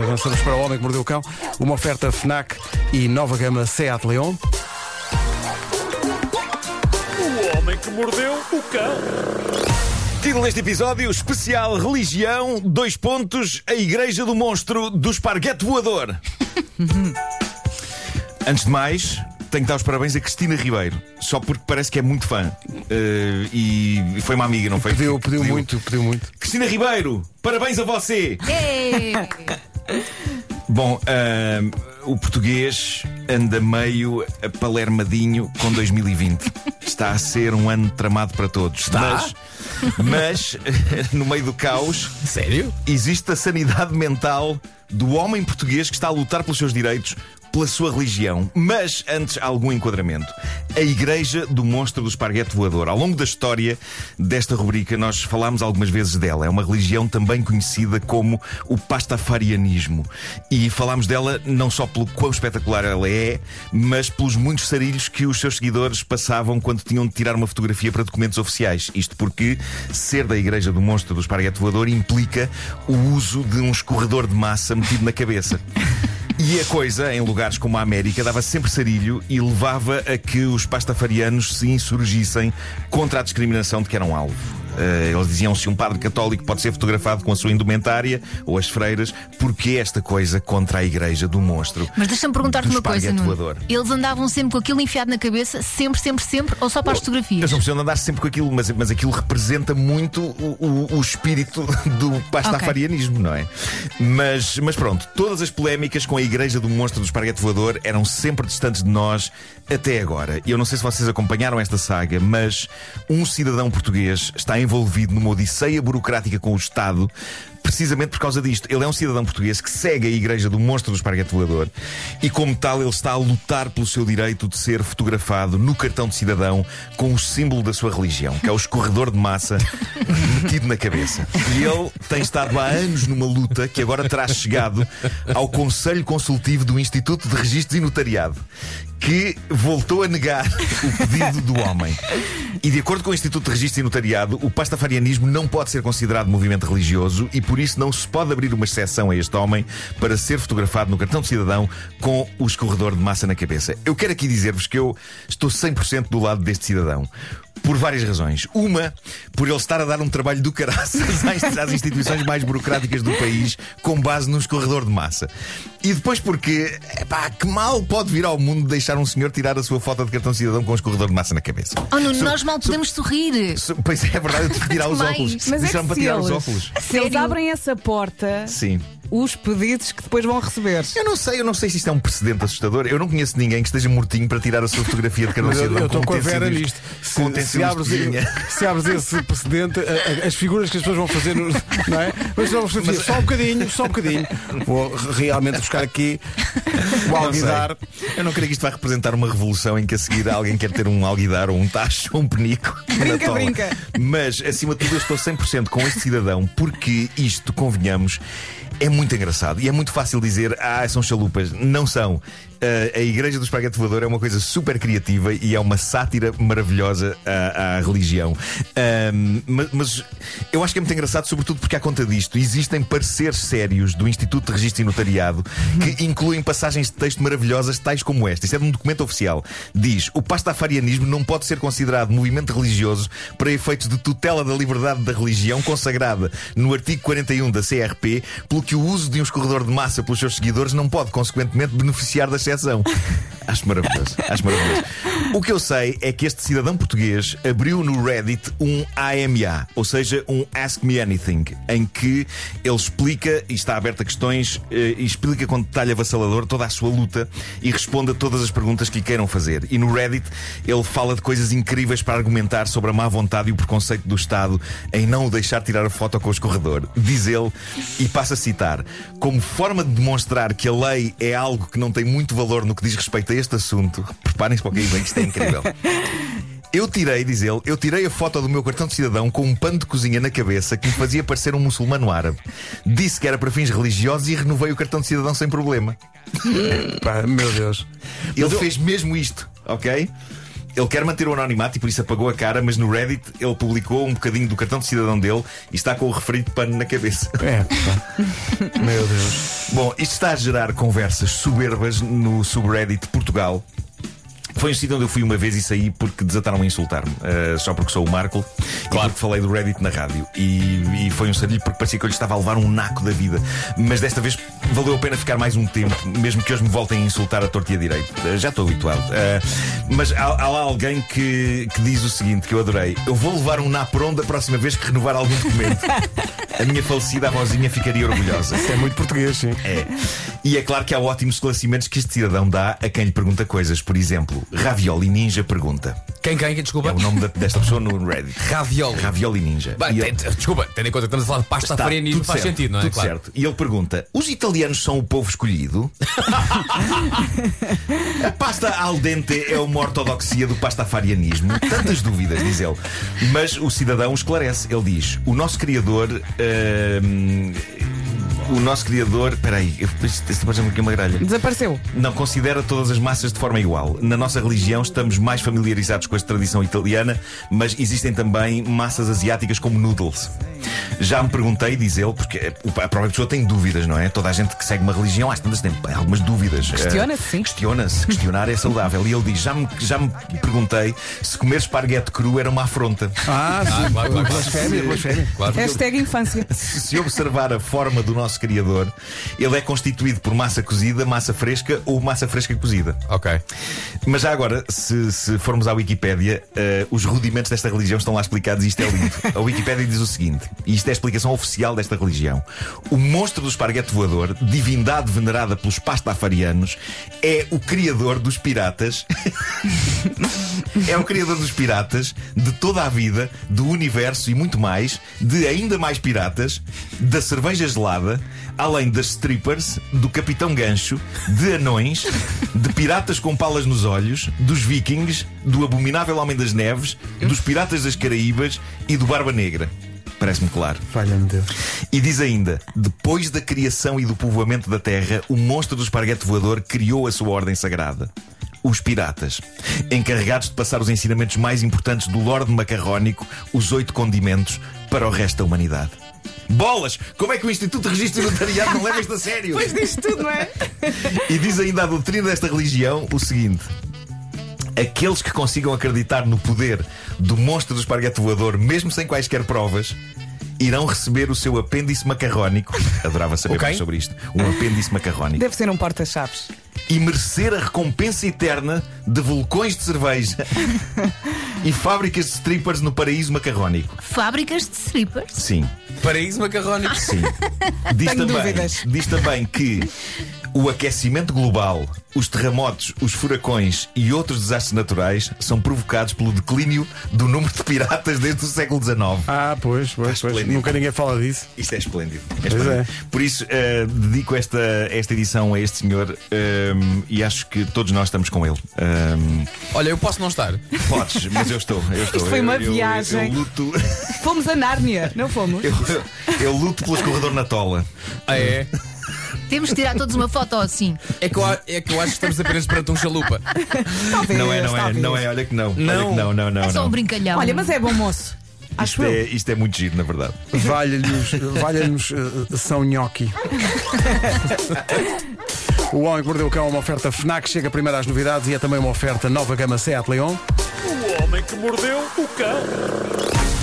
Avançamos para o Homem que Mordeu o Cão. Uma oferta FNAC e nova gama Seat Leon. O homem que mordeu o cão. Título deste episódio: Especial Religião, dois pontos, a Igreja do Monstro do Esparguete Voador. Antes de mais, tenho que dar os parabéns a Cristina Ribeiro, só porque parece que é muito fã. Eh, e foi uma amiga, não foi? Pediu, pediu muito, pediu muito. Cristina Ribeiro, parabéns a você! Ei! Bom, ahm, o português anda meio palermadinho com 2020. Está a ser um ano tramado para todos. Mas, mas no meio do caos, Sério? existe a sanidade mental do homem português que está a lutar pelos seus direitos. Pela sua religião, mas antes algum enquadramento. A Igreja do Monstro do Esparguete Voador. Ao longo da história desta rubrica, nós falámos algumas vezes dela. É uma religião também conhecida como o pastafarianismo. E falámos dela não só pelo quão espetacular ela é, mas pelos muitos sarilhos que os seus seguidores passavam quando tinham de tirar uma fotografia para documentos oficiais. Isto porque ser da Igreja do Monstro do Esparguete Voador implica o uso de um escorredor de massa metido na cabeça. E a coisa, em lugares como a América, dava sempre sarilho e levava a que os pastafarianos se insurgissem contra a discriminação de que eram alvo. Eh, eles diziam se um padre católico pode ser fotografado com a sua indumentária ou as freiras, porque esta coisa contra a igreja do monstro? Mas deixa-me perguntar-te uma coisa, Nuno. Eles andavam sempre com aquilo enfiado na cabeça, sempre, sempre, sempre, ou só para as Eles fotografias? não precisam andar sempre com aquilo, mas, mas aquilo representa muito o, o- o espírito do pastafarianismo, não é? Mas, mas pronto, todas as polémicas com a igreja do monstro do esparguete voador eram sempre distantes de nós até agora. E eu não sei se vocês acompanharam esta saga, mas um cidadão português está envolvido numa odisseia burocrática com o Estado. Precisamente por causa disto. Ele é um cidadão português que segue a igreja do monstro do esparguete voador e, como tal, ele está a lutar pelo seu direito de ser fotografado no cartão de cidadão com o símbolo da sua religião, que é o escorredor de massa metido na cabeça. E ele tem estado há anos numa luta que agora terá chegado ao Conselho Consultivo do Instituto de Registros e Notariado, que voltou a negar o pedido do homem. E de acordo com o Instituto de Registro e Notariado, o pastafarianismo não pode ser considerado movimento religioso e por isso não se pode abrir uma exceção a este homem para ser fotografado no cartão de cidadão com o escorredor de massa na cabeça. Eu quero aqui dizer-vos que eu estou 100% do lado deste cidadão. Por várias razões. Uma, por ele estar a dar um trabalho do caraças às, instituições mais burocráticas do país com base num escorredor de massa. E depois porque, epá, que mal pode vir ao mundo deixar um senhor tirar a sua foto de cartão de cidadão com um escorredor de massa na cabeça? Oh, Nuno, So- nós mal so- podemos sorrir. so- Pois é, é verdade, eu tive que tirar os Demais. óculos. Mas é Disseram que para se tirar os eles, óculos. se eles abrem essa porta, Sim. Os pedidos que depois vão receber. Eu não sei, eu não sei se isto é um precedente assustador. Eu não conheço ninguém que esteja mortinho para tirar a sua fotografia de Mas eu cidadão. eu estou com a Vera nisto. Se, utensílios se, abres, se abres esse precedente, a- a- as figuras que as pessoas vão fazer, não é? Mas vamos fazer só um bocadinho, só um bocadinho. Vou realmente buscar aqui o Não alguidar. Eu não creio que isto vai representar uma revolução em que a seguir alguém quer ter um alguidar ou um tacho ou um penico. na Brinca, brinca. Mas, acima de tudo, eu estou 100% com este cidadão porque isto, convenhamos, é muito engraçado e é muito fácil dizer, ah, são chalupas. Não são. Ah, a Igreja do Espaguete Voador é uma coisa super criativa e é uma sátira maravilhosa à, à religião. Ahm, mas, mas eu acho que é muito engraçado, sobretudo porque, à conta disto, existem pareceres sérios do Instituto de Registro e Notariado que incluem passagens de texto maravilhosas, tais como esta. Isto é de um documento oficial. Diz: o pastafarianismo não pode ser considerado movimento religioso para efeitos de tutela da liberdade da religião consagrada no artigo 41 da CRP, pelo que o uso de um escorredor de massa pelos seus seguidores não pode, consequentemente, beneficiar da exceção. Acho maravilhoso. Acho maravilhoso. O que eu sei é que este cidadão português abriu no Reddit um AMA, ou seja, um Ask Me Anything, em que ele explica, e está aberto a questões, eh, e explica com detalhe avassalador toda a sua luta e responde a todas as perguntas que lhe queiram fazer. E no Reddit ele fala de coisas incríveis para argumentar sobre a má vontade e o preconceito do Estado em não o deixar tirar a foto com o escorredor. Diz ele, e passa a citar: como forma de demonstrar que a lei é algo que não tem muito valor no que diz respeito a este assunto, preparem-se para o que vem, que isto é incrível. Eu tirei, diz ele, eu tirei a foto do meu cartão de cidadão com um pano de cozinha na cabeça que me fazia parecer um muçulmano árabe. Disse que era para fins religiosos e renovei o cartão de cidadão sem problema. Pá, meu Deus. Ele fez mesmo isto, ok? Ele quer manter o anonimato e por isso apagou a cara, mas no Reddit ele publicou um bocadinho do cartão de cidadão dele e está com o referido pano na cabeça. É, pá. Meu Deus. Bom, isto está a gerar conversas soberbas no subreddit Portugal. Foi um sítio onde eu fui uma vez e saí porque desataram a insultar-me. uh, só porque sou o Marco e porque falei do Reddit na rádio. E, e foi um sarilho porque parecia que eu lhe estava a levar um naco da vida. Mas desta vez valeu a pena ficar mais um tempo, mesmo que hoje me voltem a insultar a torta e a direito. Uh, já estou habituado. Uh, mas há, há lá alguém que, que diz o seguinte, que eu adorei. Eu vou levar um naporão da próxima vez que renovar algum documento. A minha falecida avózinha ficaria orgulhosa. É muito português, sim. É. E é claro que há ótimos esclarecimentos que este cidadão dá a quem lhe pergunta coisas. Por exemplo, Ravioli Ninja pergunta. Quem, quem? Desculpa. É o nome da- desta pessoa no Reddit. Ravioli. Ravioli Ninja. Bem, E tem- ele- desculpa, tendo em conta que estamos a falar de pasta Está farinha e tudo faz certo, sentido, não é? Tudo Claro. certo. E ele pergunta: os italianos são o povo escolhido? a pasta al dente é uma ortodoxia do pastafarianismo? Tantas dúvidas, diz ele. Mas o cidadão esclarece. Ele diz: o nosso criador. ahm, o nosso criador. Peraí, isto parece-me aqui uma gralha. Desapareceu. Não considera todas as massas de forma igual. Na nossa religião estamos mais familiarizados com esta tradição italiana, mas existem também massas asiáticas como noodles. Já me perguntei, diz ele, porque a própria pessoa tem dúvidas, não é? Toda a gente que segue uma religião, às tantas tem algumas dúvidas. Questiona-se, Eh, sim. Questiona-se. Questionar é saudável. E ele diz: já me, já me perguntei se comer esparguete cru era uma afronta. Ah, sim. claro, claro, claro. Blasfémia, blasfémia. Claro. Hashtag infância. Se se observar a forma do nosso Criador, ele é constituído por massa cozida, massa fresca ou massa fresca cozida. Ok. Mas já agora, se, se formos à Wikipédia, eh, os rudimentos desta religião estão lá explicados e isto é lindo. A Wikipédia diz o seguinte, e isto é a explicação oficial desta religião: o monstro do esparguete voador, divindade venerada pelos pastafarianos, é o criador dos piratas. é o criador dos piratas, de toda a vida, do universo e muito mais, de ainda mais piratas, da cerveja gelada, além das strippers, do capitão gancho, de anões, de piratas com palas nos olhos, dos vikings, do abominável homem das neves, dos piratas das Caraíbas e do Barba Negra. Parece-me claro. Falha-me Deus. E diz ainda: depois da criação e do povoamento da Terra, o monstro do esparguete voador criou a sua ordem sagrada. Os piratas, encarregados de passar os ensinamentos mais importantes do Lorde Macarrónico, os oito condimentos, para o resto da humanidade. Bolas! Como é que o Instituto de Registro Notariado não leva isto a sério? Pois diz tudo, não é? E diz ainda a doutrina desta religião o seguinte: aqueles que consigam acreditar no poder do monstro do esparguete voador, mesmo sem quaisquer provas, irão receber o seu apêndice macarrónico. Adorava saber Ok. mais sobre isto. Um apêndice macarrónico. Deve ser um porta-chaves. E merecer a recompensa eterna de vulcões de cerveja e fábricas de strippers no paraíso macarrónico. Fábricas de strippers. Sim. Paraíso macarrónico. Sim. Diz Tenho também, dúvidas. diz também que o aquecimento global, os terremotos, os furacões e outros desastres naturais são provocados pelo declínio do número de piratas desde o século XIX. Ah, pois, pois, pois. Nunca ninguém fala disso. Isto é esplêndido. É Pois esplêndido. é. Por isso, eh, dedico esta, esta edição a este senhor ehm, e acho que todos nós estamos com ele. Ehm, Olha, eu posso não estar. podes, mas eu estou. Eu estou. Isto foi Eu- uma eu- viagem. Eu, luto, Fomos a Nárnia, não fomos? eu, eu luto pelo escorredor na tola. Ah, é? Temos que tirar todos uma foto assim. É que, eu, a- é que eu acho que estamos apenas perante um chalupa. Talvez, Não é, não é, talvez. não é, olha que não. Olha Não. que não, não, não. É só não. um brincalhão. Olha, mas é bom moço. Acho Isto eu. é, isto é muito giro, na verdade. Valha-nos valha-nos, eh, São Nhoque. O Homem que Mordeu o Cão é uma oferta FNAC, chega primeiro às novidades e é também uma oferta nova gama Seat Leon. O homem que mordeu o cão.